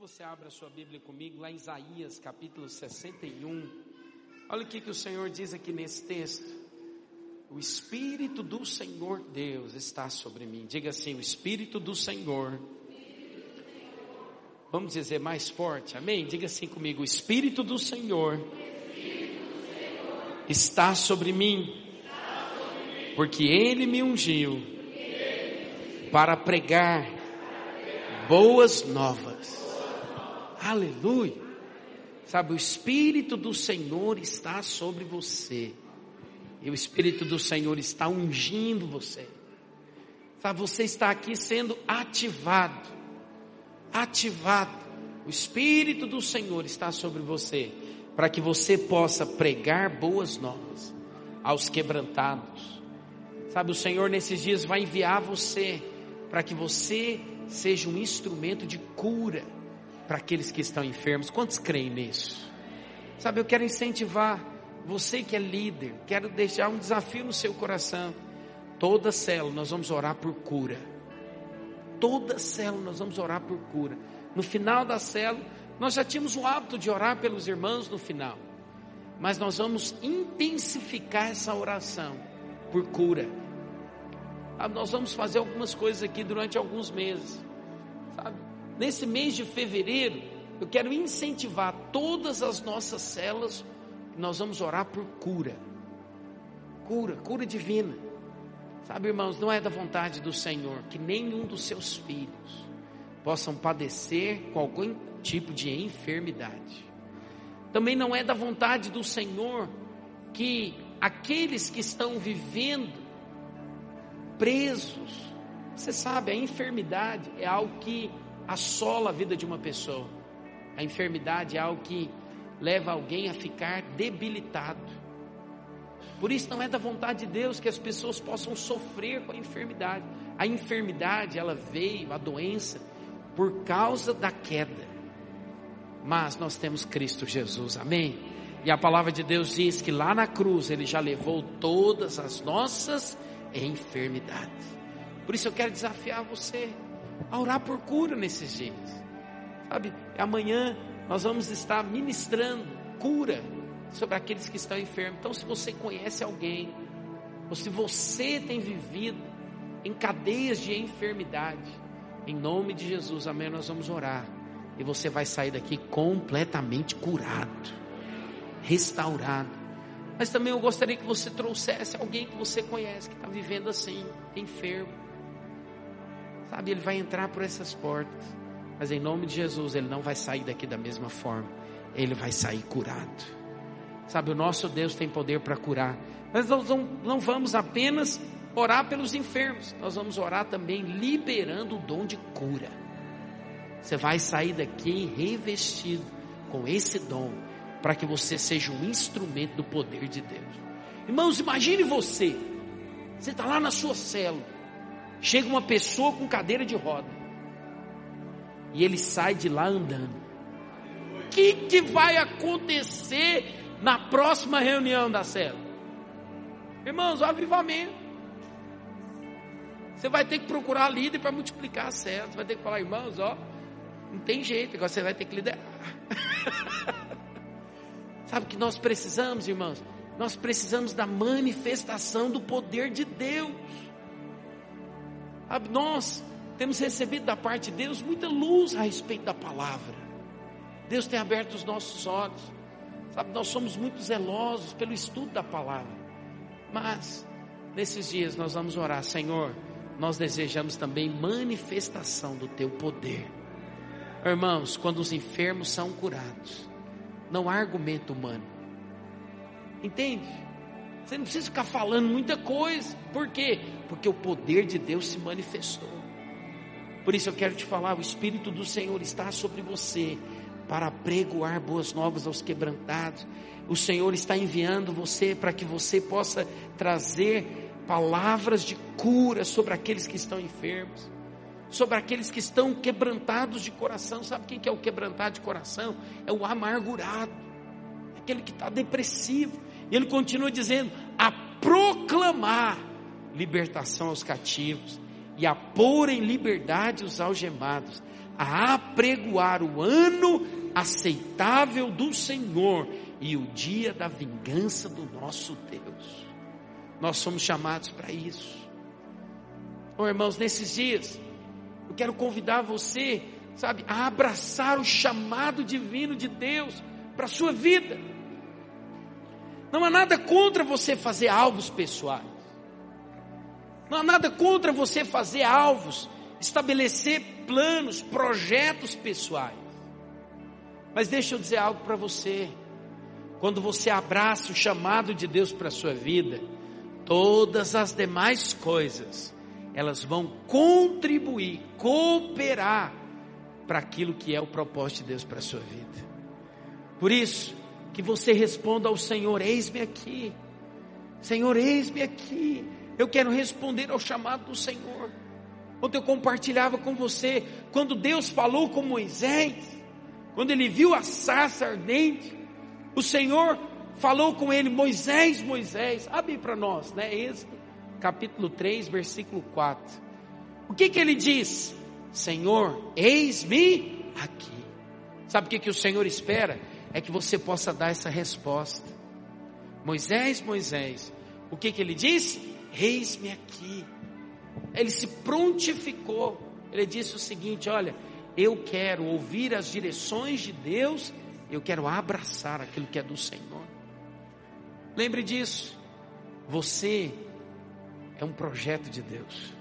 você abra a sua Bíblia comigo lá em Isaías capítulo 61. Olha o que, que o Senhor diz aqui nesse texto. O Espírito do Senhor Deus está sobre mim. Diga assim: o Espírito do Senhor. Vamos dizer mais forte, amém? Diga assim comigo: o Espírito do Senhor está sobre mim, porque Ele me ungiu para pregar boas novas Aleluia. Sabe, o Espírito do Senhor está sobre você. E o Espírito do Senhor está ungindo você. Sabe, você está aqui sendo ativado. Ativado. O Espírito do Senhor está sobre você. Para que você possa pregar boas novas aos quebrantados. Sabe, o Senhor nesses dias vai enviar você para que você seja um instrumento de cura para aqueles que estão enfermos. Quantos creem nisso? Sabe, eu quero incentivar você que é líder, quero deixar um desafio no seu coração. Toda célula nós vamos orar por cura. Toda célula nós vamos orar por cura. No final da célula, nós já tínhamos o hábito de orar pelos irmãos no final. Mas nós vamos intensificar essa oração por cura. Ah, nós vamos fazer algumas coisas aqui durante alguns meses. Sabe? Nesse mês de fevereiro, eu quero incentivar todas as nossas células, nós vamos orar por cura. Cura, cura divina. Sabe, irmãos, não é da vontade do Senhor que nenhum dos seus filhos possam padecer com algum tipo de enfermidade. Também não é da vontade do Senhor que aqueles que estão vivendo presos, você sabe, a enfermidade é algo que assola a vida de uma pessoa. A enfermidade é algo que leva alguém a ficar debilitado. Por isso não é da vontade de Deus que as pessoas possam sofrer com a enfermidade. A enfermidade, ela veio, a doença, por causa da queda. Mas nós temos Cristo Jesus, amém? E a palavra de Deus diz que lá na cruz ele já levou todas as nossas enfermidades. Por isso eu quero desafiar você a orar por cura nesses dias. Sabe, amanhã nós vamos estar ministrando cura sobre aqueles que estão enfermos. Então, se você conhece alguém, ou se você tem vivido em cadeias de enfermidade, em nome de Jesus, amém, nós vamos orar. E você vai sair daqui completamente curado, restaurado. Mas também eu gostaria que você trouxesse alguém que você conhece, que está vivendo assim, enfermo Sabe, ele vai entrar por essas portas. Mas em nome de Jesus, ele não vai sair daqui da mesma forma. Ele vai sair curado. Sabe, o nosso Deus tem poder para curar. Mas nós não, não vamos apenas orar pelos enfermos, nós vamos orar também liberando o dom de cura. Você vai sair daqui revestido com esse dom, para que você seja um instrumento do poder de Deus. Irmãos, imagine você, você está lá na sua célula, Chega uma pessoa com cadeira de roda. E ele sai de lá andando. O que, que vai acontecer na próxima reunião da célula? Irmãos, o avivamento. Você vai ter que procurar líder para multiplicar a célula. Você vai ter que falar, irmãos, ó, não tem jeito, agora você vai ter que liderar. Sabe o que nós precisamos, irmãos? Nós precisamos da manifestação do poder de Deus. Nós temos recebido da parte de Deus muita luz a respeito da palavra. Deus tem aberto os nossos olhos. Sabe, nós somos muito zelosos pelo estudo da palavra. Mas, nesses dias, nós vamos orar, Senhor, nós desejamos também manifestação do Teu poder. Irmãos, quando os enfermos são curados, não há argumento humano. Entende? Você não precisa ficar falando muita coisa. Por quê? Porque o poder de Deus se manifestou. Por isso eu quero te falar: o Espírito do Senhor está sobre você para pregoar boas novas aos quebrantados. O Senhor está enviando você para que você possa trazer palavras de cura sobre aqueles que estão enfermos, sobre aqueles que estão quebrantados de coração. Sabe quem que é o quebrantado de coração? É o amargurado, aquele que está depressivo e ele continua dizendo: a proclamar libertação aos cativos e a pôr em liberdade os algemados, a apregoar o ano aceitável do Senhor e o dia da vingança do nosso Deus. Nós somos chamados para isso. Oh, irmãos, nesses dias, eu quero convidar você, sabe, a abraçar o chamado divino de Deus para a sua vida. Não há nada contra você fazer alvos pessoais. Não há nada contra você fazer alvos, estabelecer planos, projetos pessoais. Mas deixa eu dizer algo para você. Quando você abraça o chamado de Deus para a sua vida, todas as demais coisas, elas vão contribuir, cooperar para aquilo que é o propósito de Deus para a sua vida. Por isso, que você responda ao Senhor: Eis-me aqui, Senhor, eis-me aqui. Eu quero responder ao chamado do Senhor. Ontem eu compartilhava com você, quando Deus falou com Moisés, quando ele viu a sarça ardente, o Senhor falou com ele: Moisés, Moisés, abre para nós, né? Êxodo, capítulo 3, versículo 4. O que que ele diz? Senhor, eis-me aqui. Sabe o que, que o Senhor espera? É que você possa dar essa resposta. Moisés, Moisés, o que que ele diz? Eis-me aqui. Ele se prontificou. Ele disse o seguinte: Olha, eu quero ouvir as direções de Deus, eu quero abraçar aquilo que é do Senhor. Lembre disso, você é um projeto de Deus.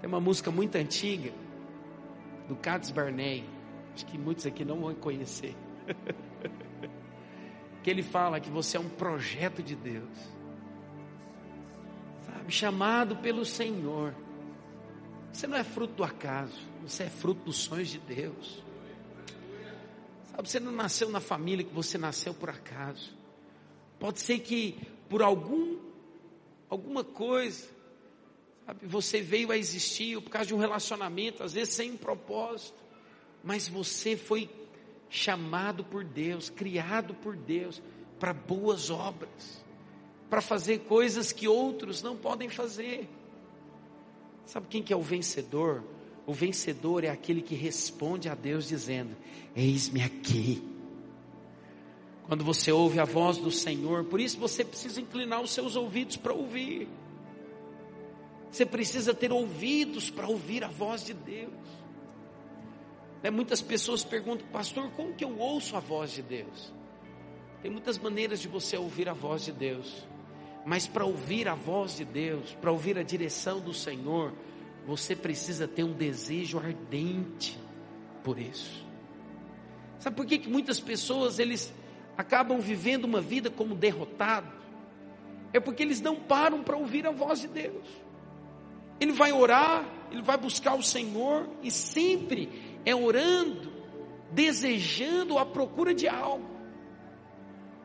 Tem uma música muito antiga, do Cades Barney, acho que muitos aqui não vão conhecer. que ele fala que você é um projeto de Deus, sabe, chamado pelo Senhor. Você não é fruto do acaso, você é fruto dos sonhos de Deus. Sabe, você não nasceu na família que você nasceu por acaso. Pode ser que por algum alguma coisa, sabe, você veio a existir por causa de um relacionamento, às vezes sem um propósito, mas você foi chamado por Deus, criado por Deus para boas obras, para fazer coisas que outros não podem fazer. Sabe quem que é o vencedor? O vencedor é aquele que responde a Deus dizendo: Eis-me aqui. Quando você ouve a voz do Senhor, por isso você precisa inclinar os seus ouvidos para ouvir. Você precisa ter ouvidos para ouvir a voz de Deus. Né, muitas pessoas perguntam, pastor, como que eu ouço a voz de Deus? Tem muitas maneiras de você ouvir a voz de Deus. Mas para ouvir a voz de Deus, para ouvir a direção do Senhor, você precisa ter um desejo ardente por isso. Sabe por que, que muitas pessoas eles acabam vivendo uma vida como derrotado? É porque eles não param para ouvir a voz de Deus. Ele vai orar, ele vai buscar o Senhor e sempre é orando, desejando a procura de algo.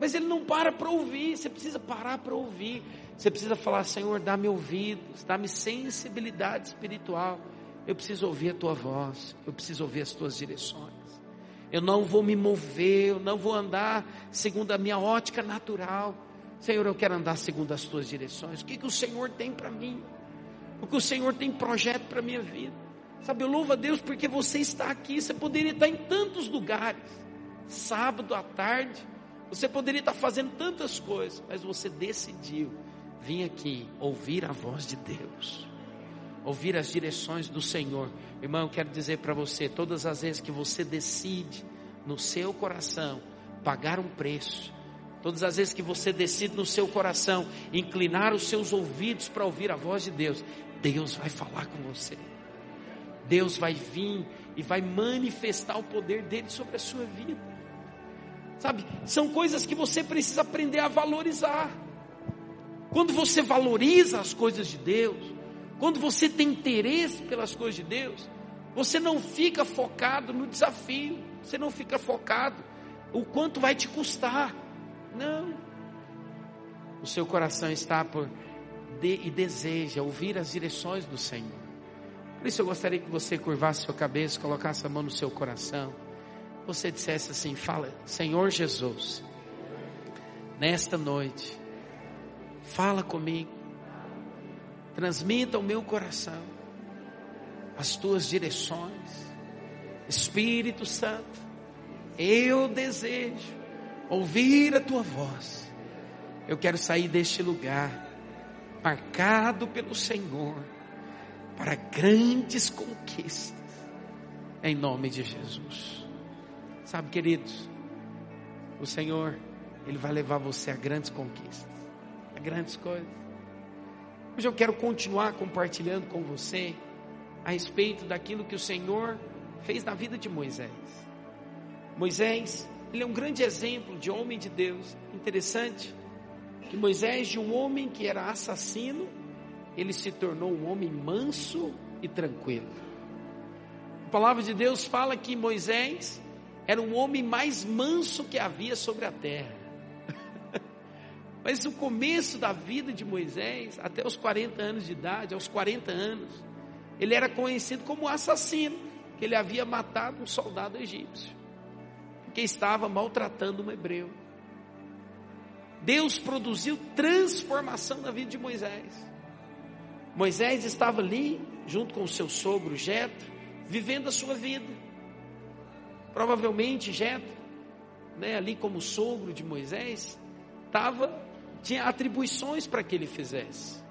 Mas ele não para para ouvir, você precisa parar para ouvir. Você precisa falar, Senhor, dá-me ouvidos, dá-me sensibilidade espiritual. Eu preciso ouvir a tua voz, eu preciso ouvir as tuas direções. Eu não vou me mover, eu não vou andar segundo a minha ótica natural. Senhor, eu quero andar segundo as tuas direções. O que, que o Senhor tem para mim? O que o Senhor tem projeto para a minha vida? Sabe, eu louvo a Deus porque você está aqui. Você poderia estar em tantos lugares. Sábado à tarde, você poderia estar fazendo tantas coisas, mas você decidiu vir aqui ouvir a voz de Deus, ouvir as direções do Senhor. Irmão, eu quero dizer para você: todas as vezes que você decide no seu coração pagar um preço, todas as vezes que você decide no seu coração inclinar os seus ouvidos para ouvir a voz de Deus, Deus vai falar com você. Deus vai vir e vai manifestar o poder dele sobre a sua vida. Sabe? São coisas que você precisa aprender a valorizar. Quando você valoriza as coisas de Deus, quando você tem interesse pelas coisas de Deus, você não fica focado no desafio, você não fica focado o quanto vai te custar. Não. O seu coração está por de, e deseja ouvir as direções do Senhor. Por isso eu gostaria que você curvasse sua cabeça, colocasse a mão no seu coração. Você dissesse assim: fala, Senhor Jesus, nesta noite, fala comigo, transmita ao meu coração as tuas direções, Espírito Santo, eu desejo ouvir a tua voz. Eu quero sair deste lugar marcado pelo Senhor para grandes conquistas, em nome de Jesus. Sabe, queridos, o Senhor, Ele vai levar você a grandes conquistas, a grandes coisas. Hoje eu quero continuar compartilhando com você a respeito daquilo que o Senhor fez na vida de Moisés. Moisés, ele é um grande exemplo de homem de Deus. Interessante que Moisés, de um homem que era assassino, ele se tornou um homem manso e tranquilo. A palavra de Deus fala que Moisés era um homem mais manso que havia sobre a terra. Mas no começo da vida de Moisés, até os 40 anos de idade, aos 40 anos, ele era conhecido como assassino, que ele havia matado um soldado egípcio, que estava maltratando um hebreu. Deus produziu transformação na vida de Moisés. Moisés estava ali, junto com o seu sogro Jetro, vivendo a sua vida. Provavelmente Jetro, né, ali como sogro de Moisés, estava tinha atribuições para que ele fizesse.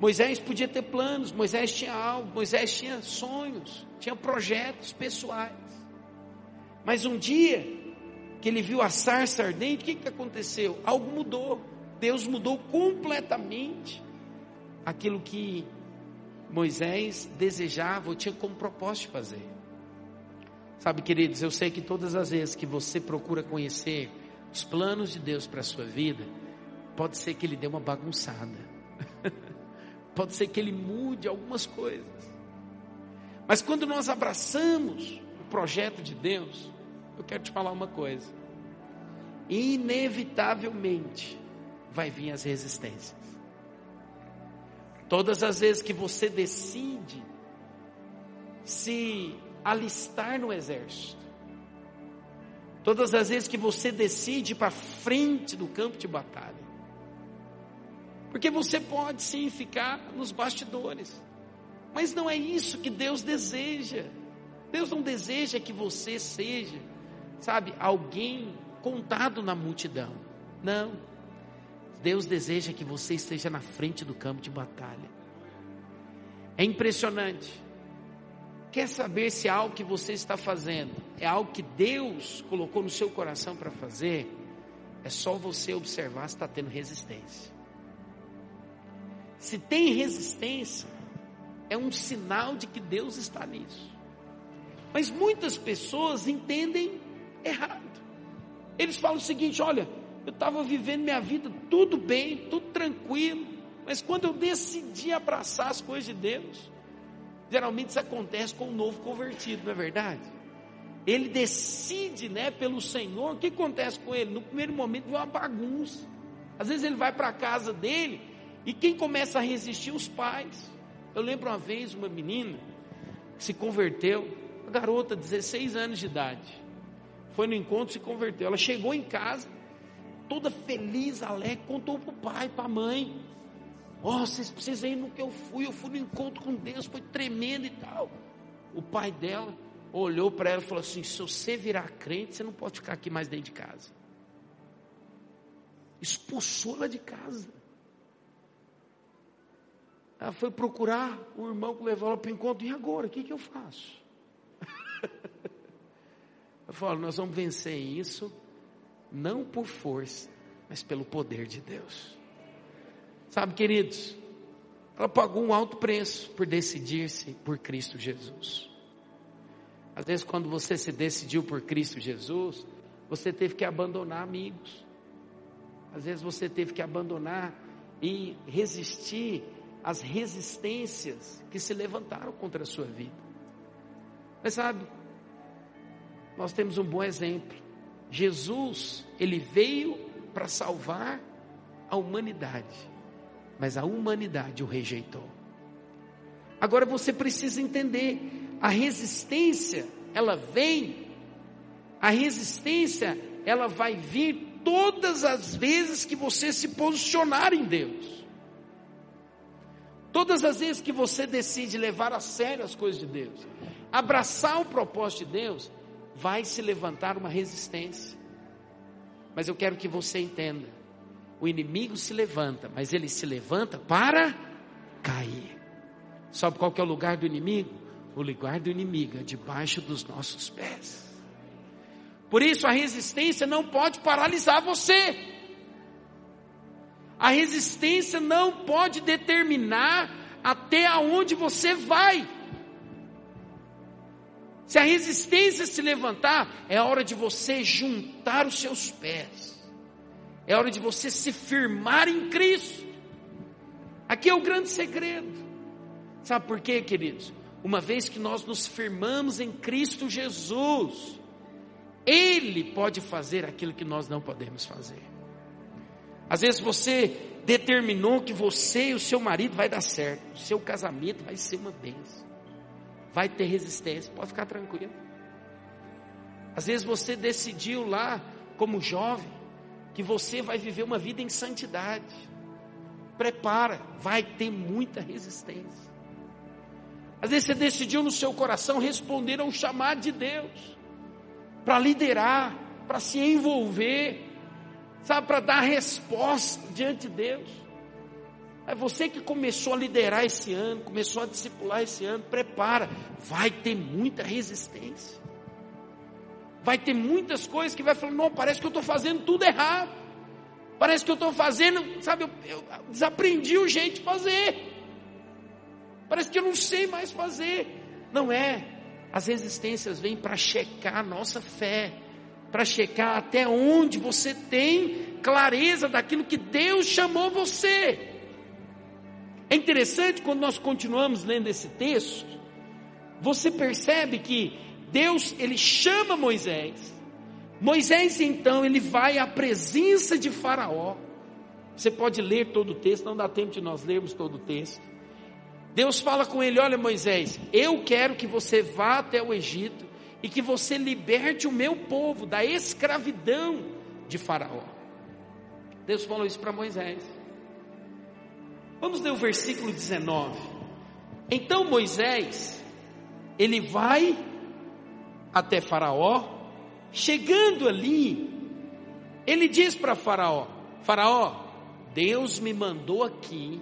Moisés podia ter planos, Moisés tinha algo, Moisés tinha sonhos, tinha projetos pessoais. Mas um dia que ele viu a sarça ardente, o que, que aconteceu? Algo mudou. Deus mudou completamente aquilo que Moisés desejava ou tinha como propósito fazer. Sabe, queridos, eu sei que todas as vezes que você procura conhecer os planos de Deus para a sua vida, pode ser que ele dê uma bagunçada. pode ser que ele mude algumas coisas. Mas quando nós abraçamos o projeto de Deus, eu quero te falar uma coisa. Inevitavelmente vai vir as resistências. Todas as vezes que você decide se alistar no exército, todas as vezes que você decide ir para frente do campo de batalha, porque você pode sim ficar nos bastidores, mas não é isso que Deus deseja. Deus não deseja que você seja, sabe, alguém contado na multidão. Não. Deus deseja que você esteja na frente do campo de batalha. É impressionante. Quer saber se algo que você está fazendo é algo que Deus colocou no seu coração para fazer? É só você observar se está tendo resistência. Se tem resistência, é um sinal de que Deus está nisso. Mas muitas pessoas entendem errado. Eles falam o seguinte: olha, eu estava vivendo minha vida tudo bem, tudo tranquilo, mas quando eu decidi abraçar as coisas de Deus, geralmente isso acontece com um novo convertido, não é verdade? Ele decide, né, pelo Senhor, o que acontece com ele? No primeiro momento vem uma bagunça. Às vezes ele vai para a casa dele e quem começa a resistir? Os pais. Eu lembro uma vez uma menina que se converteu, uma garota, 16 anos de idade. Foi no encontro se converteu. Ela chegou em casa, toda feliz, alegre, contou para o pai, para a mãe. Ó, oh, vocês precisam ir no que eu fui, eu fui no encontro com Deus, foi tremendo e tal. O pai dela olhou para ela e falou assim: se você virar crente, você não pode ficar aqui mais dentro de casa. Expulsou ela de casa. Ela foi procurar o irmão que levou ela para o encontro. E agora? O que, que eu faço? eu falo, nós vamos vencer isso não por força, mas pelo poder de Deus. Sabe, queridos, ela pagou um alto preço por decidir-se por Cristo Jesus. Às vezes, quando você se decidiu por Cristo Jesus, você teve que abandonar amigos. Às vezes, você teve que abandonar e resistir às resistências que se levantaram contra a sua vida. Mas sabe, nós temos um bom exemplo. Jesus, ele veio para salvar a humanidade, mas a humanidade o rejeitou. Agora você precisa entender, a resistência, ela vem, a resistência, ela vai vir todas as vezes que você se posicionar em Deus. Todas as vezes que você decide levar a sério as coisas de Deus, abraçar o propósito de Deus, vai se levantar uma resistência. Mas eu quero que você entenda: o inimigo se levanta, mas ele se levanta para cair. Sabe qual que é o lugar do inimigo? O lugar do inimigo é debaixo dos nossos pés. Por isso a resistência não pode paralisar você. A resistência não pode determinar até aonde você vai. Se a resistência se levantar, é hora de você juntar os seus pés. É hora de você se firmar em Cristo. Aqui é o grande segredo. Sabe por quê, queridos? Uma vez que nós nos firmamos em Cristo Jesus, Ele pode fazer aquilo que nós não podemos fazer. Às vezes você determinou que você e o seu marido vai dar certo, o seu casamento vai ser uma bênção, vai ter resistência, pode ficar tranquilo. Às vezes você decidiu lá, como jovem, que você vai viver uma vida em santidade. Prepara, vai ter muita resistência. Às vezes você decidiu no seu coração responder ao chamado de Deus, para liderar, para se envolver, sabe, para dar resposta diante de Deus. É você que começou a liderar esse ano, começou a discipular esse ano, prepara, vai ter muita resistência. Vai ter muitas coisas que vai falar, não, parece que eu estou fazendo tudo errado. Parece que eu estou fazendo, sabe, eu, eu desaprendi o jeito de fazer. Parece que eu não sei mais fazer. Não é. As resistências vêm para checar a nossa fé para checar até onde você tem clareza daquilo que Deus chamou você. É interessante quando nós continuamos lendo esse texto, você percebe que Deus ele chama Moisés. Moisés então ele vai à presença de Faraó. Você pode ler todo o texto, não dá tempo de nós lermos todo o texto. Deus fala com ele: Olha, Moisés, eu quero que você vá até o Egito e que você liberte o meu povo da escravidão de Faraó. Deus falou isso para Moisés. Vamos ler o versículo 19. Então Moisés, ele vai até Faraó, chegando ali, ele diz para Faraó: Faraó, Deus me mandou aqui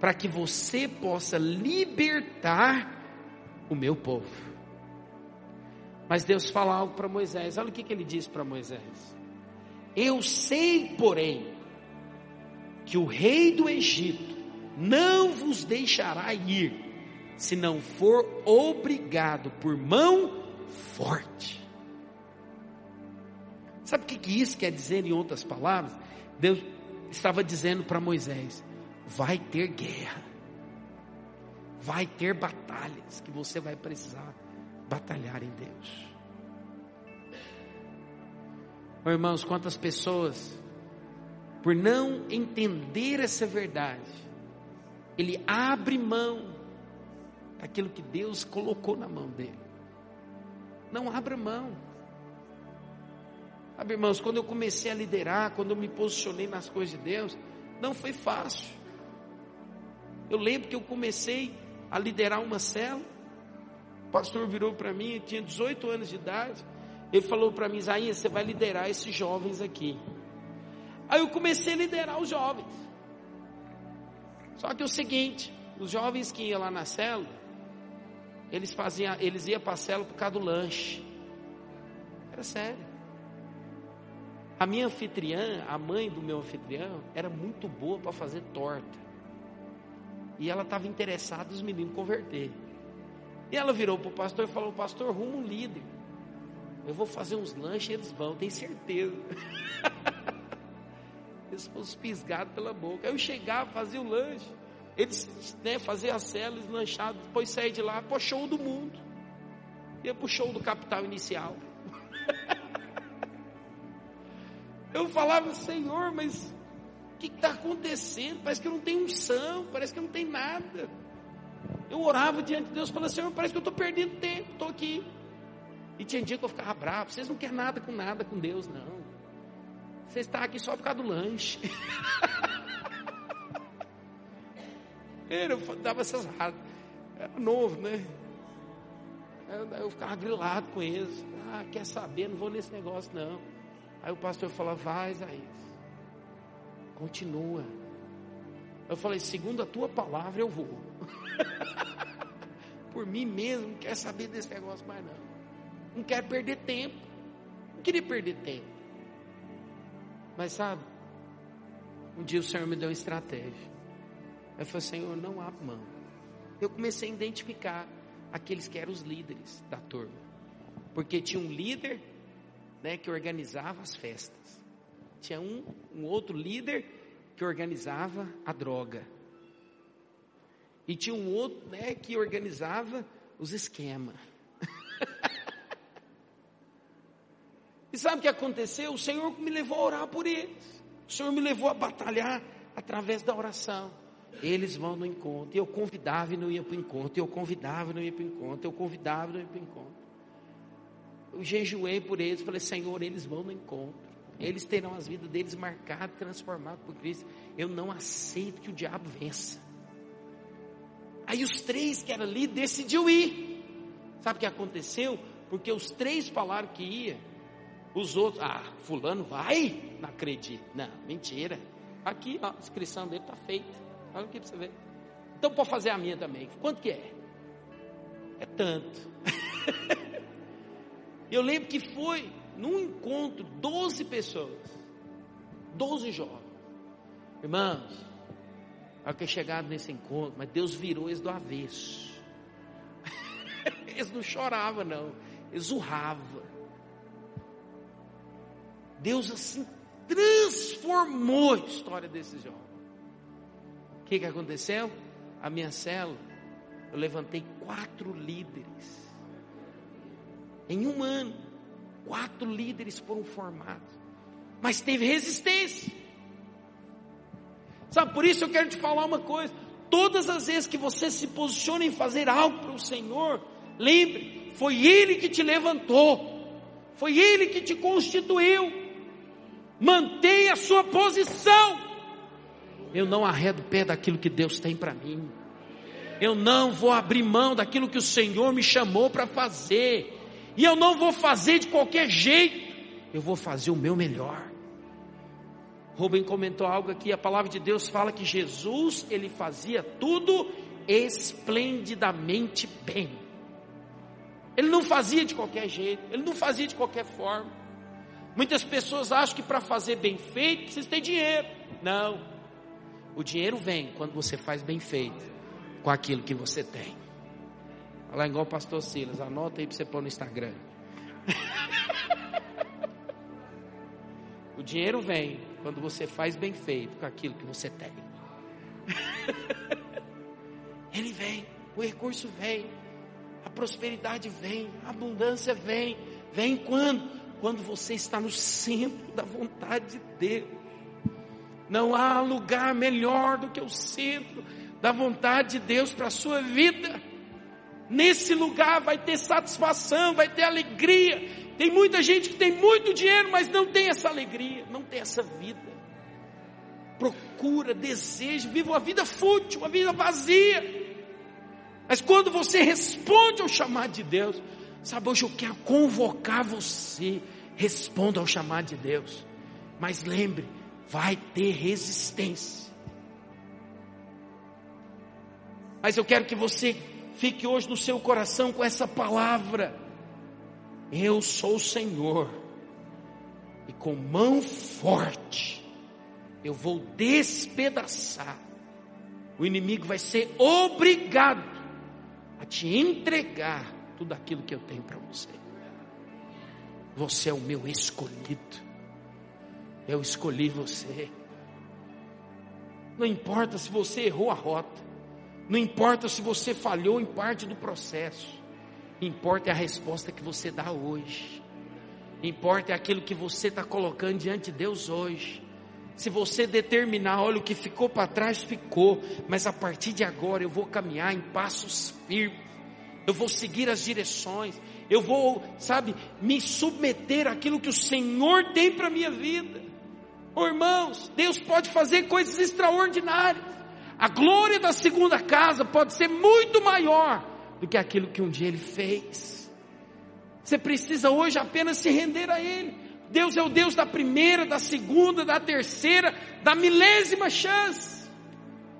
para que você possa libertar o meu povo. Mas Deus fala algo para Moisés. Olha o que, que ele diz para Moisés. Eu sei, porém, que o rei do Egito não vos deixará ir, se não for obrigado por mão forte. Sabe o que, que isso quer dizer em outras palavras? Deus estava dizendo para Moisés: vai ter guerra, vai ter batalhas que você vai precisar batalhar em Deus. Irmãos, quantas pessoas, por não entender essa verdade, ele abre mão daquilo que Deus colocou na mão dele. Não abra mão. Sabe, irmãos, quando eu comecei a liderar, quando eu me posicionei nas coisas de Deus, não foi fácil. Eu lembro que eu comecei a liderar uma célula, o pastor virou para mim, eu tinha 18 anos de idade. Ele falou para mim, Isaías, você vai liderar esses jovens aqui. Aí eu comecei a liderar os jovens. Só que é o seguinte, os jovens que iam lá na célula, eles faziam, eles iam para a célula por causa do lanche. Era sério. A minha anfitriã, a mãe do meu anfitrião, era muito boa para fazer torta. E ela estava interessada os meninos converter. E ela virou para o pastor e falou: Pastor, rumo um líder. Eu vou fazer uns lanches e eles vão, tenho certeza. eles foram pisgados pela boca. Aí eu chegava, fazia o lanche. Eles né, faziam a cela, eles lanchavam, depois saía de lá, pô, show do mundo. Ia pro show do capital inicial. eu falava, Senhor, mas o que está acontecendo? Parece que eu não tenho unção, parece que eu não tenho nada. Eu orava diante de Deus, falava, Senhor, parece que eu estou perdendo tempo, estou aqui. E tinha dia que eu ficava bravo, vocês não querem nada com nada com Deus, não. Você está aqui só por causa do lanche. eu dava essas rasas. Era novo, né? Eu, eu ficava grilado com eles. Ah, quer saber? Não vou nesse negócio, não. Aí o pastor falou: vai, Isaías. Continua. Eu falei: segundo a tua palavra, eu vou. Por mim mesmo, não quer saber desse negócio mais, não. Não quero perder tempo. Não queria perder tempo. Mas sabe, um dia o Senhor me deu uma estratégia. Eu falei, Senhor, não abra mão. Eu comecei a identificar aqueles que eram os líderes da turma. Porque tinha um líder né, que organizava as festas. Tinha um, um outro líder que organizava a droga. E tinha um outro né, que organizava os esquemas. E sabe o que aconteceu? O Senhor me levou a orar por eles. O Senhor me levou a batalhar através da oração. Eles vão no encontro. Eu convidava e não ia para o encontro. Eu convidava e não ia para o encontro. Eu convidava e não ia para o encontro. Eu jejuei por eles. Falei, Senhor, eles vão no encontro. Eles terão as vidas deles marcadas, transformadas por Cristo. Eu não aceito que o diabo vença. Aí os três que eram ali decidiu ir. Sabe o que aconteceu? Porque os três falaram que ia. Os outros, ah, fulano vai? Não acredito. Não, mentira. Aqui, ó, a inscrição dele está feita. Olha aqui para você ver. Então pode fazer a minha também. Quanto que é? É tanto. Eu lembro que foi num encontro 12 pessoas. 12 jovens. Irmãos, ao que chegaram nesse encontro, mas Deus virou eles do avesso. eles não choravam, não. Eles urravam. Deus assim transformou a história desses jovens. O que, que aconteceu? A minha célula, eu levantei quatro líderes. Em um ano, quatro líderes foram formados. Mas teve resistência. Sabe, por isso eu quero te falar uma coisa. Todas as vezes que você se posiciona em fazer algo para o Senhor, lembre, foi Ele que te levantou, foi Ele que te constituiu. Mantenha a sua posição. Eu não arredo pé daquilo que Deus tem para mim. Eu não vou abrir mão daquilo que o Senhor me chamou para fazer. E eu não vou fazer de qualquer jeito. Eu vou fazer o meu melhor. Rubem comentou algo aqui, a palavra de Deus fala que Jesus, ele fazia tudo esplendidamente bem. Ele não fazia de qualquer jeito, ele não fazia de qualquer forma. Muitas pessoas acham que para fazer bem feito precisa ter dinheiro. Não. O dinheiro vem quando você faz bem feito com aquilo que você tem. Lá igual o pastor Silas, anota aí para você pôr no Instagram. o dinheiro vem quando você faz bem feito com aquilo que você tem. Ele vem, o recurso vem, a prosperidade vem, a abundância vem. Vem quando? Quando você está no centro da vontade de Deus. Não há lugar melhor do que o centro da vontade de Deus para a sua vida. Nesse lugar vai ter satisfação, vai ter alegria, tem muita gente que tem muito dinheiro, mas não tem essa alegria, não tem essa vida. Procura, deseja, vive uma vida fútil, uma vida vazia. Mas quando você responde ao chamado de Deus, sabe, hoje eu quero convocar você, responda ao chamado de Deus. Mas lembre, vai ter resistência. Mas eu quero que você fique hoje no seu coração com essa palavra. Eu sou o Senhor, e com mão forte eu vou despedaçar. O inimigo vai ser obrigado a te entregar tudo aquilo que eu tenho para você. Você é o meu escolhido. Eu escolhi você. Não importa se você errou a rota. Não importa se você falhou em parte do processo. Importa é a resposta que você dá hoje. Importa é aquilo que você está colocando diante de Deus hoje. Se você determinar, olha, o que ficou para trás ficou, mas a partir de agora eu vou caminhar em passos firmes, eu vou seguir as direções, eu vou, sabe, me submeter àquilo que o Senhor tem para a minha vida. Oh, irmãos, Deus pode fazer coisas extraordinárias. A glória da segunda casa pode ser muito maior do que aquilo que um dia ele fez. Você precisa hoje apenas se render a Ele. Deus é o Deus da primeira, da segunda, da terceira, da milésima chance.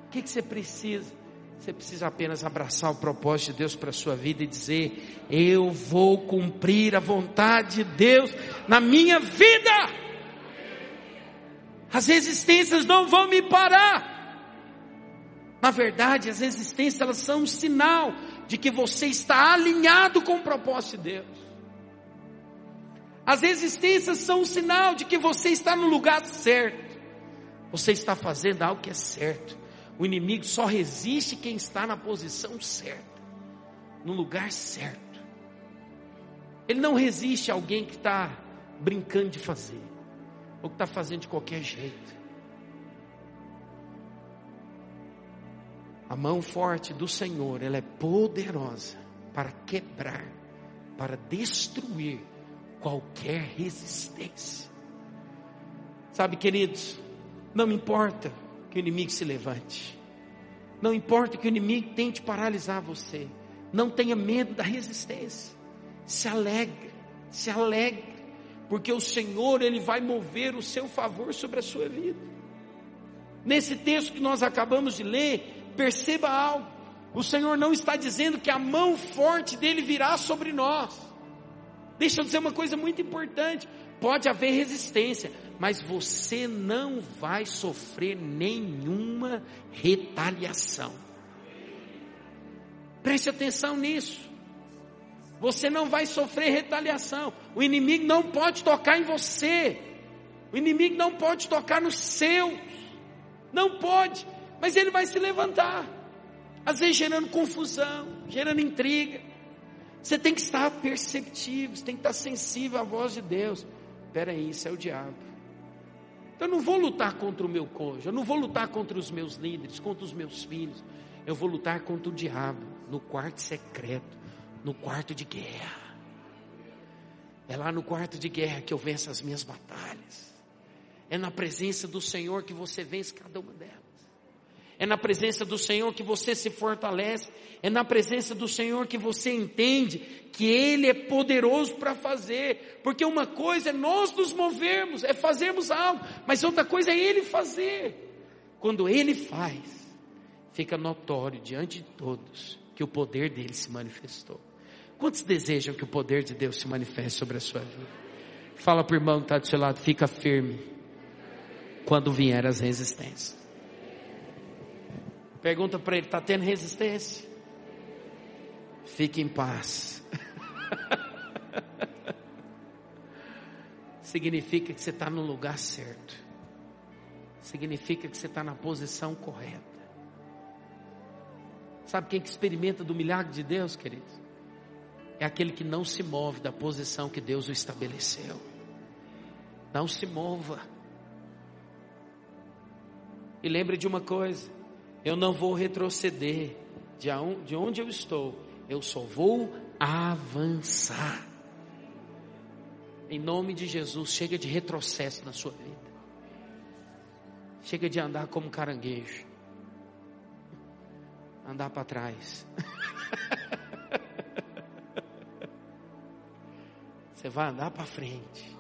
O que, que você precisa? Você precisa apenas abraçar o propósito de Deus para a sua vida e dizer: Eu vou cumprir a vontade de Deus na minha vida. As resistências não vão me parar. Na verdade, as resistências elas são um sinal de que você está alinhado com o propósito de Deus. As resistências são um sinal de que você está no lugar certo. Você está fazendo algo que é certo. O inimigo só resiste quem está na posição certa, no lugar certo. Ele não resiste a alguém que está brincando de fazer, ou que está fazendo de qualquer jeito. A mão forte do Senhor, ela é poderosa para quebrar, para destruir qualquer resistência. Sabe, queridos, não importa que o inimigo se levante. Não importa que o inimigo tente paralisar você. Não tenha medo da resistência. Se alegre, se alegre, porque o Senhor ele vai mover o seu favor sobre a sua vida. Nesse texto que nós acabamos de ler, perceba algo. O Senhor não está dizendo que a mão forte dele virá sobre nós. Deixa eu dizer uma coisa muito importante. Pode haver resistência, mas você não vai sofrer nenhuma retaliação. Preste atenção nisso. Você não vai sofrer retaliação. O inimigo não pode tocar em você. O inimigo não pode tocar nos seus. Não pode. Mas ele vai se levantar. Às vezes gerando confusão, gerando intriga. Você tem que estar perceptivo, você tem que estar sensível à voz de Deus. Espera aí, isso é o diabo. Então eu não vou lutar contra o meu cônjuge, eu não vou lutar contra os meus líderes, contra os meus filhos. Eu vou lutar contra o diabo no quarto secreto, no quarto de guerra. É lá no quarto de guerra que eu venço as minhas batalhas. É na presença do Senhor que você vence cada uma delas. É na presença do Senhor que você se fortalece. É na presença do Senhor que você entende que Ele é poderoso para fazer. Porque uma coisa é nós nos movermos, é fazermos algo, mas outra coisa é Ele fazer. Quando Ele faz, fica notório diante de todos que o poder dele se manifestou. Quantos desejam que o poder de Deus se manifeste sobre a sua vida? Fala para o irmão que está do seu lado, fica firme quando vier as resistências. Pergunta para ele: está tendo resistência? Fique em paz. Significa que você está no lugar certo. Significa que você está na posição correta. Sabe quem que experimenta do milagre de Deus, queridos? É aquele que não se move da posição que Deus o estabeleceu. Não se mova. E lembre de uma coisa: eu não vou retroceder de onde eu estou, eu só vou avançar. Em nome de Jesus, chega de retrocesso na sua vida. Chega de andar como caranguejo. Andar para trás. Você vai andar para frente.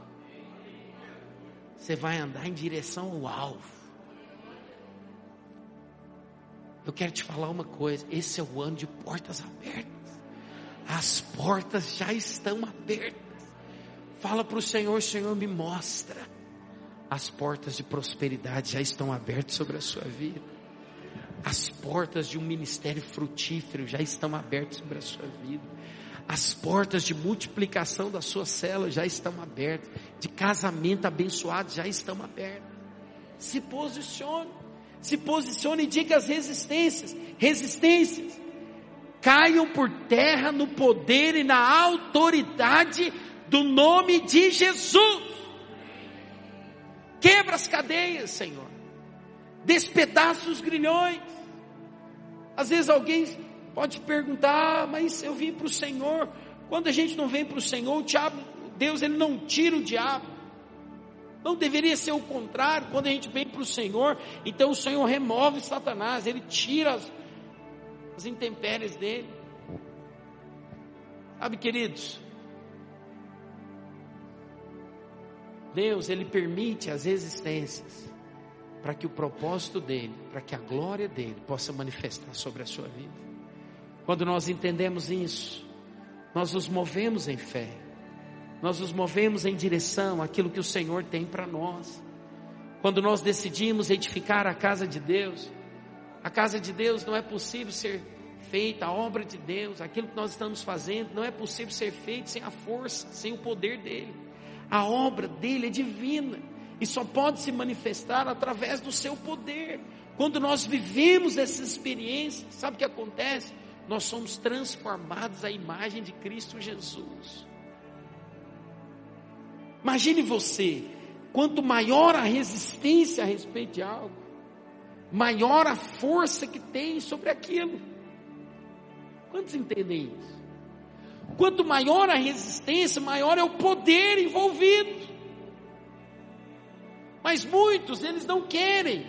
Você vai andar em direção ao alvo. Eu quero te falar uma coisa: esse é o ano de portas abertas. As portas já estão abertas. Fala para o Senhor, Senhor, me mostra. As portas de prosperidade já estão abertas sobre a sua vida. As portas de um ministério frutífero já estão abertas sobre a sua vida. As portas de multiplicação da sua célula já estão abertas. De casamento abençoado já estão abertas. Se posicione se posicione e diga as resistências, resistências, caiam por terra no poder e na autoridade do nome de Jesus. Quebra as cadeias, Senhor. Despedaça os grilhões. Às vezes alguém pode perguntar, ah, mas eu vim para o Senhor. Quando a gente não vem para o Senhor, o diabo, Deus, ele não tira o diabo. Não deveria ser o contrário, quando a gente vem para o Senhor, então o Senhor remove Satanás, ele tira as, as intempéries dele. Sabe, queridos, Deus, Ele permite as existências para que o propósito dele, para que a glória dele possa manifestar sobre a sua vida. Quando nós entendemos isso, nós nos movemos em fé, nós nos movemos em direção àquilo que o Senhor tem para nós. Quando nós decidimos edificar a casa de Deus, a casa de Deus não é possível ser feita, a obra de Deus, aquilo que nós estamos fazendo, não é possível ser feito sem a força, sem o poder dele. A obra dele é divina e só pode se manifestar através do seu poder. Quando nós vivemos essa experiência, sabe o que acontece? Nós somos transformados à imagem de Cristo Jesus. Imagine você, quanto maior a resistência a respeito de algo, maior a força que tem sobre aquilo. Quantos entendem isso? Quanto maior a resistência, maior é o poder envolvido. Mas muitos, eles não querem.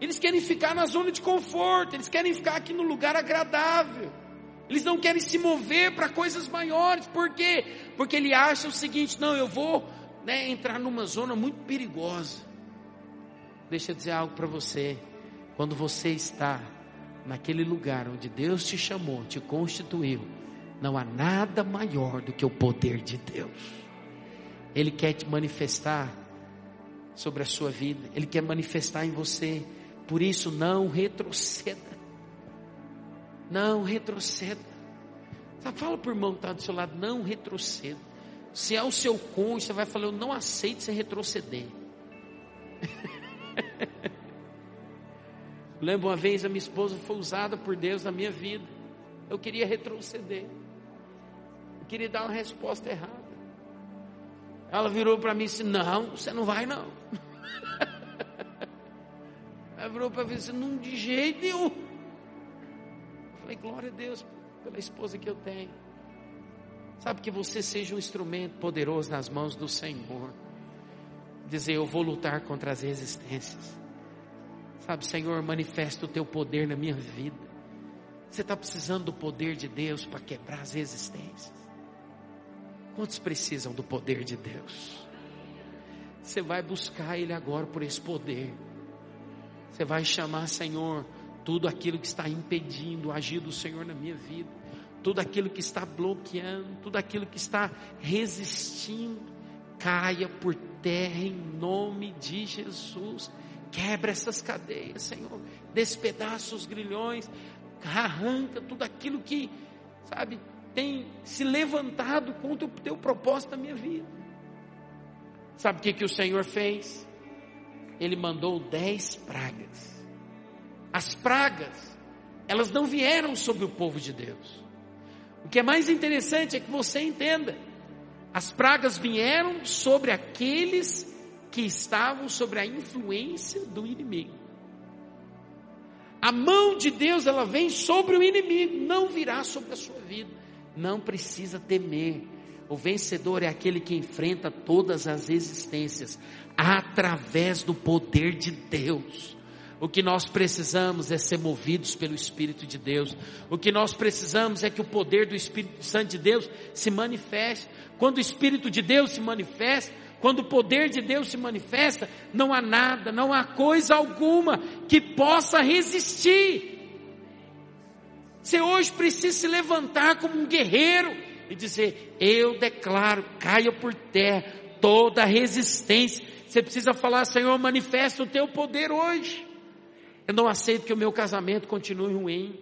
Eles querem ficar na zona de conforto, eles querem ficar aqui no lugar agradável. Eles não querem se mover para coisas maiores. Por quê? Porque ele acha o seguinte: não, eu vou né, entrar numa zona muito perigosa. Deixa eu dizer algo para você. Quando você está naquele lugar onde Deus te chamou, te constituiu, não há nada maior do que o poder de Deus. Ele quer te manifestar sobre a sua vida, Ele quer manifestar em você. Por isso, não retroceda. Não retroceda. Fala para o irmão que está do seu lado, não retroceda. Se é o seu cônjuge, você vai falar, eu não aceito você retroceder. Lembro uma vez a minha esposa foi usada por Deus na minha vida. Eu queria retroceder. Eu queria dar uma resposta errada. Ela virou para mim e disse: Não, você não vai não. Ela virou para mim e disse: Não, de jeito nenhum. Eu falei: Glória a Deus pela esposa que eu tenho. Sabe que você seja um instrumento poderoso nas mãos do Senhor. Dizer: Eu vou lutar contra as resistências. Sabe, Senhor, manifesta o teu poder na minha vida. Você está precisando do poder de Deus para quebrar as resistências. Quantos precisam do poder de Deus? Você vai buscar Ele agora por esse poder. Você vai chamar, Senhor, tudo aquilo que está impedindo o agir do Senhor na minha vida, tudo aquilo que está bloqueando, tudo aquilo que está resistindo, caia por terra em nome de Jesus. Quebra essas cadeias, Senhor. Despedaça os grilhões, arranca tudo aquilo que, sabe, tem se levantado contra o teu propósito na minha vida. Sabe o que, que o Senhor fez? Ele mandou dez pragas. As pragas, elas não vieram sobre o povo de Deus. O que é mais interessante é que você entenda: as pragas vieram sobre aqueles que estavam sobre a influência do inimigo. A mão de Deus, ela vem sobre o inimigo, não virá sobre a sua vida não precisa temer. O vencedor é aquele que enfrenta todas as existências através do poder de Deus. O que nós precisamos é ser movidos pelo Espírito de Deus. O que nós precisamos é que o poder do Espírito Santo de Deus se manifeste. Quando o Espírito de Deus se manifesta, quando o poder de Deus se manifesta, não há nada, não há coisa alguma que possa resistir. Você hoje precisa se levantar como um guerreiro e dizer: Eu declaro, caia por terra toda resistência. Você precisa falar: Senhor, manifesta o teu poder hoje. Eu não aceito que o meu casamento continue ruim.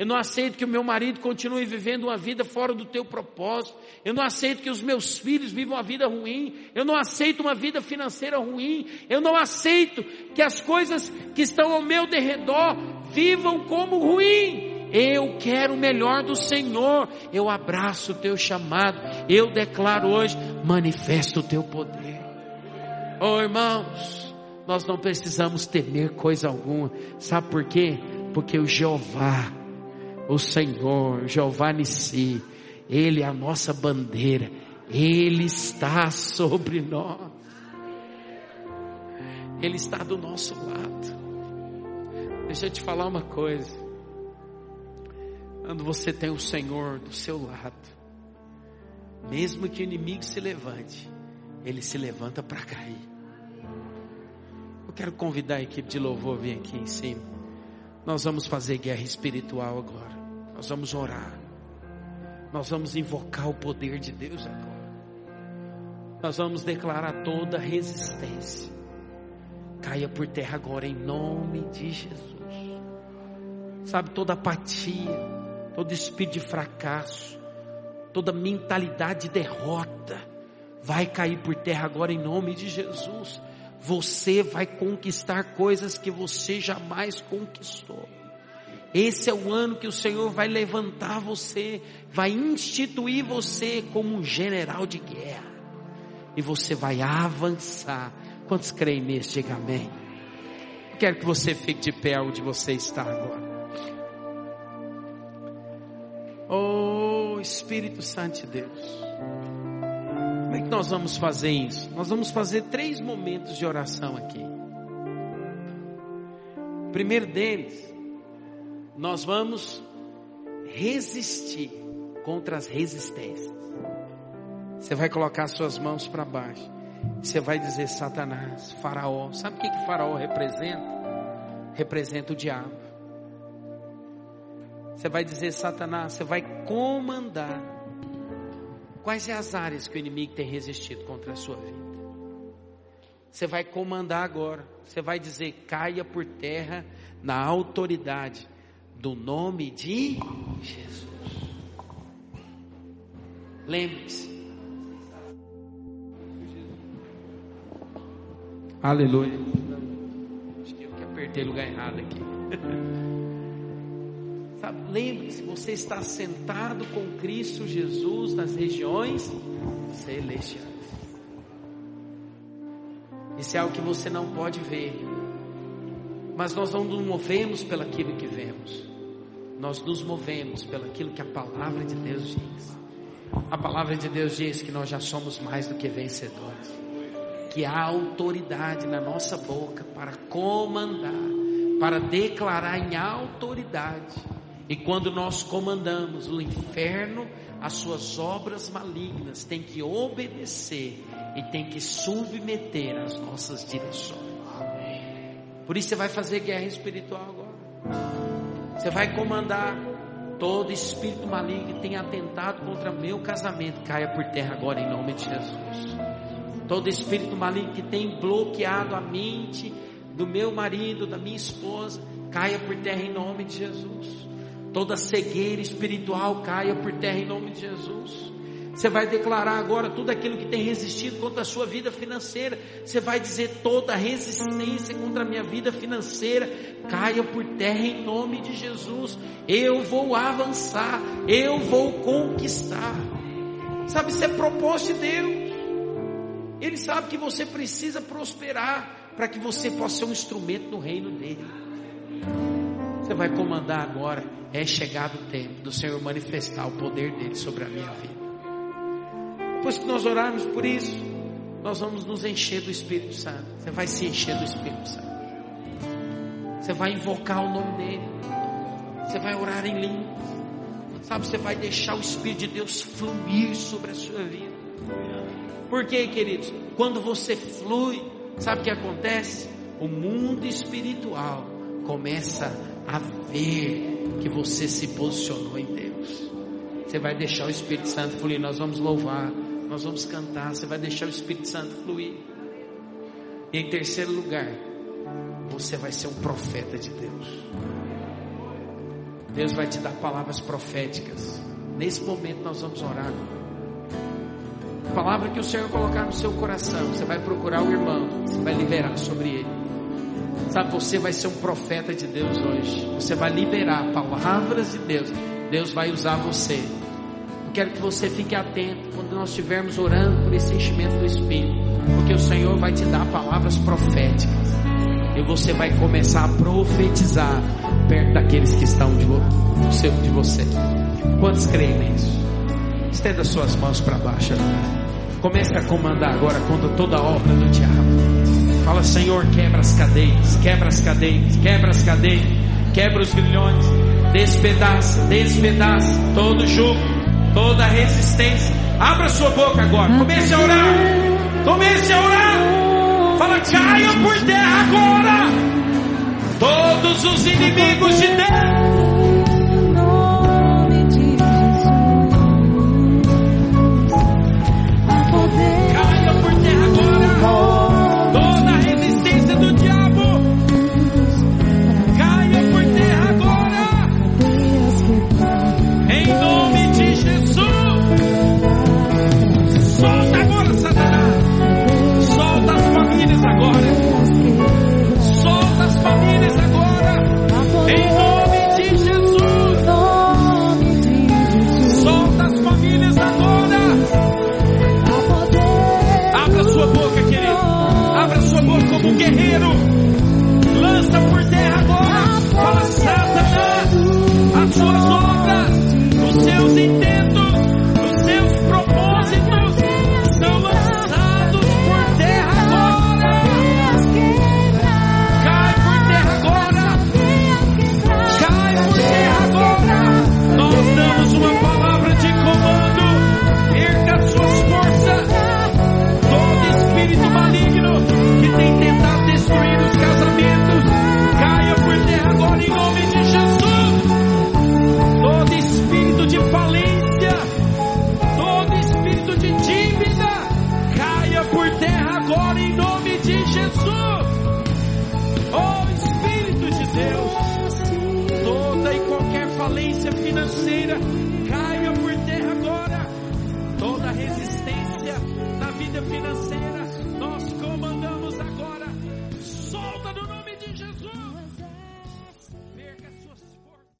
Eu não aceito que o meu marido continue vivendo uma vida fora do teu propósito. Eu não aceito que os meus filhos vivam uma vida ruim. Eu não aceito uma vida financeira ruim. Eu não aceito que as coisas que estão ao meu derredor vivam como ruim. Eu quero o melhor do Senhor. Eu abraço o teu chamado. Eu declaro hoje: manifesta o teu poder. Oh irmãos, nós não precisamos temer coisa alguma. Sabe por quê? Porque o Jeová, o Senhor, Jeová Nissi, Ele é a nossa bandeira. Ele está sobre nós. Ele está do nosso lado. Deixa eu te falar uma coisa. Quando você tem o Senhor do seu lado, mesmo que o inimigo se levante, ele se levanta para cair. Eu quero convidar a equipe de louvor a vir aqui em cima. Nós vamos fazer guerra espiritual agora. Nós vamos orar. Nós vamos invocar o poder de Deus agora. Nós vamos declarar toda resistência. Caia por terra agora em nome de Jesus. Sabe, toda apatia, todo espírito de fracasso, toda mentalidade de derrota, vai cair por terra agora em nome de Jesus. Você vai conquistar coisas que você jamais conquistou. Esse é o ano que o Senhor vai levantar você, vai instituir você como um general de guerra. E você vai avançar. Quantos creem nisso? Diga amém. Quero que você fique de pé onde você está agora. Oh Espírito Santo de Deus. Nós vamos fazer isso? Nós vamos fazer três momentos de oração aqui. O primeiro deles, nós vamos resistir contra as resistências. Você vai colocar suas mãos para baixo. Você vai dizer Satanás, Faraó. Sabe o que, que Faraó representa? Representa o diabo. Você vai dizer Satanás, você vai comandar Quais são as áreas que o inimigo tem resistido contra a sua vida? Você vai comandar agora. Você vai dizer: caia por terra na autoridade do nome de Jesus. Lembre-se. Aleluia. Acho que eu que apertei lugar errado aqui. Lembre-se, você está sentado com Cristo Jesus nas regiões celestiais. Isso é algo que você não pode ver. Mas nós não nos movemos pelaquilo que vemos. Nós nos movemos pelaquilo que a palavra de Deus diz. A palavra de Deus diz que nós já somos mais do que vencedores. Que há autoridade na nossa boca para comandar, para declarar em autoridade e quando nós comandamos o inferno, as suas obras malignas têm que obedecer e tem que submeter às nossas direções. Por isso você vai fazer guerra espiritual agora. Você vai comandar todo espírito maligno que tenha atentado contra meu casamento, caia por terra agora em nome de Jesus. Todo espírito maligno que tem bloqueado a mente do meu marido, da minha esposa, caia por terra em nome de Jesus toda cegueira espiritual caia por terra em nome de Jesus. Você vai declarar agora tudo aquilo que tem resistido contra a sua vida financeira. Você vai dizer toda resistência contra a minha vida financeira caia por terra em nome de Jesus. Eu vou avançar, eu vou conquistar. Sabe, isso é propósito de Deus. Ele sabe que você precisa prosperar para que você possa ser um instrumento no reino dele. Você vai comandar agora é chegado o tempo do Senhor manifestar o poder dele sobre a minha vida. Depois que nós orarmos por isso, nós vamos nos encher do Espírito Santo. Você vai se encher do Espírito Santo. Você vai invocar o nome dele. Você vai orar em línguas. Sabe, você vai deixar o Espírito de Deus fluir sobre a sua vida. Por quê, queridos? Quando você flui, sabe o que acontece? O mundo espiritual começa a ver que você se posicionou em Deus. Você vai deixar o Espírito Santo fluir. Nós vamos louvar, nós vamos cantar. Você vai deixar o Espírito Santo fluir. E em terceiro lugar, você vai ser um profeta de Deus. Deus vai te dar palavras proféticas. Nesse momento nós vamos orar. A palavra que o Senhor colocar no seu coração, você vai procurar o irmão, você vai liberar sobre ele. Sabe, você vai ser um profeta de Deus hoje. Você vai liberar palavras de Deus. Deus vai usar você. Eu quero que você fique atento quando nós estivermos orando por esse enchimento do Espírito. Porque o Senhor vai te dar palavras proféticas. E você vai começar a profetizar perto daqueles que estão de, de você. Quantos creem nisso? Estenda suas mãos para baixo. Comece a comandar agora contra toda a obra do diabo. Fala, Senhor, quebra as cadeias, quebra as cadeias, quebra as cadeias, quebra os grilhões, despedaça, despedaça todo jugo, toda resistência. Abra sua boca agora, comece a orar. Comece a orar. Fala, caia por terra agora. Todos os inimigos de Deus.